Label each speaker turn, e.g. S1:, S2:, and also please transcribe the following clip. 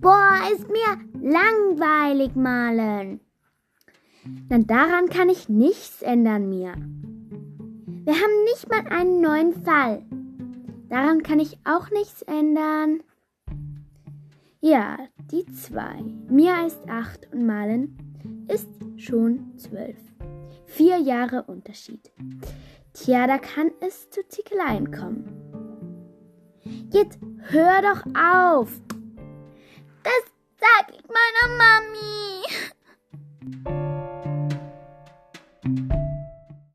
S1: Boah, ist mir langweilig malen. Dann daran kann ich nichts ändern, Mia. Wir haben nicht mal einen neuen Fall. Daran kann ich auch nichts ändern. Ja, die zwei. Mia ist acht und Malen ist schon zwölf. Vier Jahre Unterschied. Tja, da kann es zu Zickeleien kommen. Jetzt hör doch auf. Thank you.